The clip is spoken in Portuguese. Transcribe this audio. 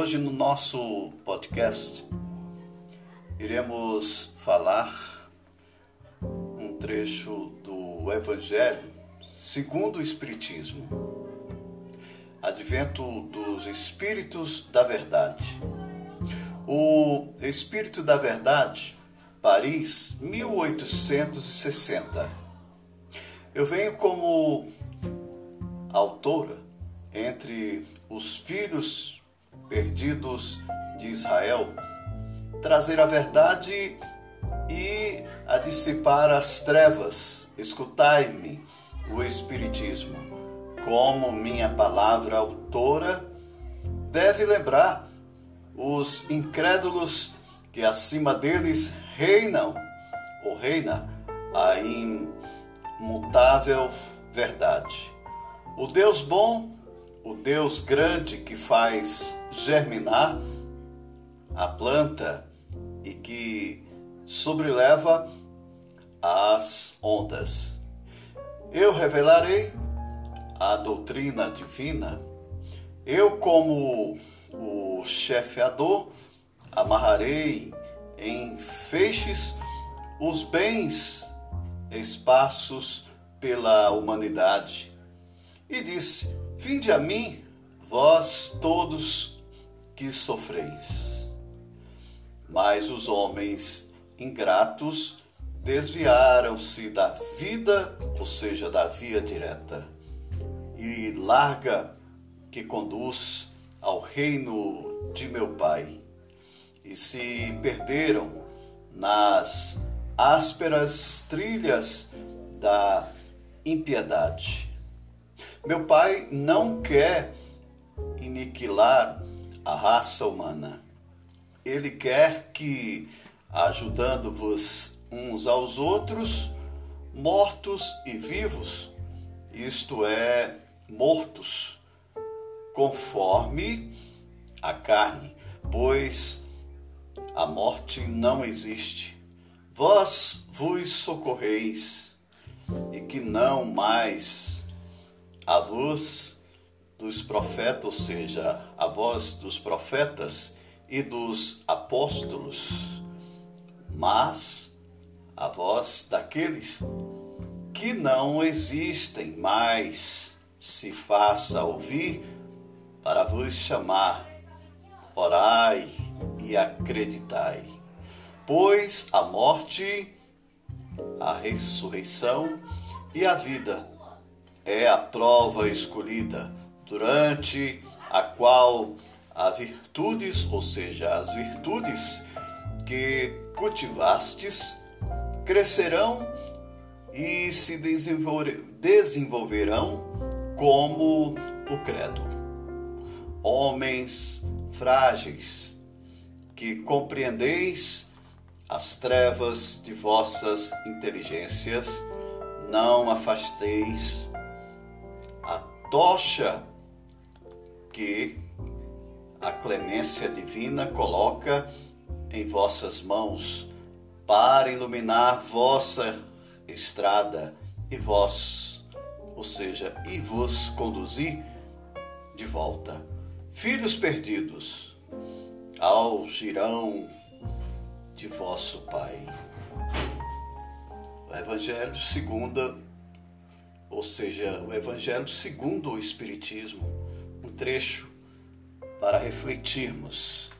Hoje no nosso podcast iremos falar um trecho do Evangelho segundo o Espiritismo. Advento dos Espíritos da Verdade. O Espírito da Verdade, Paris, 1860. Eu venho como autora entre os filhos perdidos de Israel, trazer a verdade e a dissipar as trevas. Escutai-me, o Espiritismo, como minha palavra autora, deve lembrar os incrédulos que acima deles reinam, ou reina, a imutável verdade. O Deus bom o Deus grande que faz germinar a planta e que sobreleva as ondas. Eu revelarei a doutrina divina. Eu, como o chefeador, amarrarei em feixes os bens espaços pela humanidade. E disse: Vinde a mim, vós todos que sofreis. Mas os homens ingratos desviaram-se da vida, ou seja, da via direta, e larga que conduz ao reino de meu Pai, e se perderam nas ásperas trilhas da impiedade. Meu pai não quer aniquilar a raça humana. Ele quer que, ajudando-vos uns aos outros, mortos e vivos, isto é, mortos, conforme a carne, pois a morte não existe. Vós vos socorreis, e que não mais a voz dos profetas, ou seja, a voz dos profetas e dos apóstolos, mas a voz daqueles que não existem mais se faça ouvir para vos chamar. Orai e acreditai, pois a morte, a ressurreição e a vida é a prova escolhida, durante a qual as virtudes, ou seja, as virtudes que cultivastes, crescerão e se desenvolverão como o credo. Homens frágeis, que compreendeis as trevas de vossas inteligências, não afasteis tocha que a clemência divina coloca em vossas mãos para iluminar vossa estrada e vós, ou seja, e vos conduzir de volta. Filhos perdidos, ao girão de vosso Pai. O Evangelho segundo ou seja, o Evangelho segundo o Espiritismo, um trecho para refletirmos.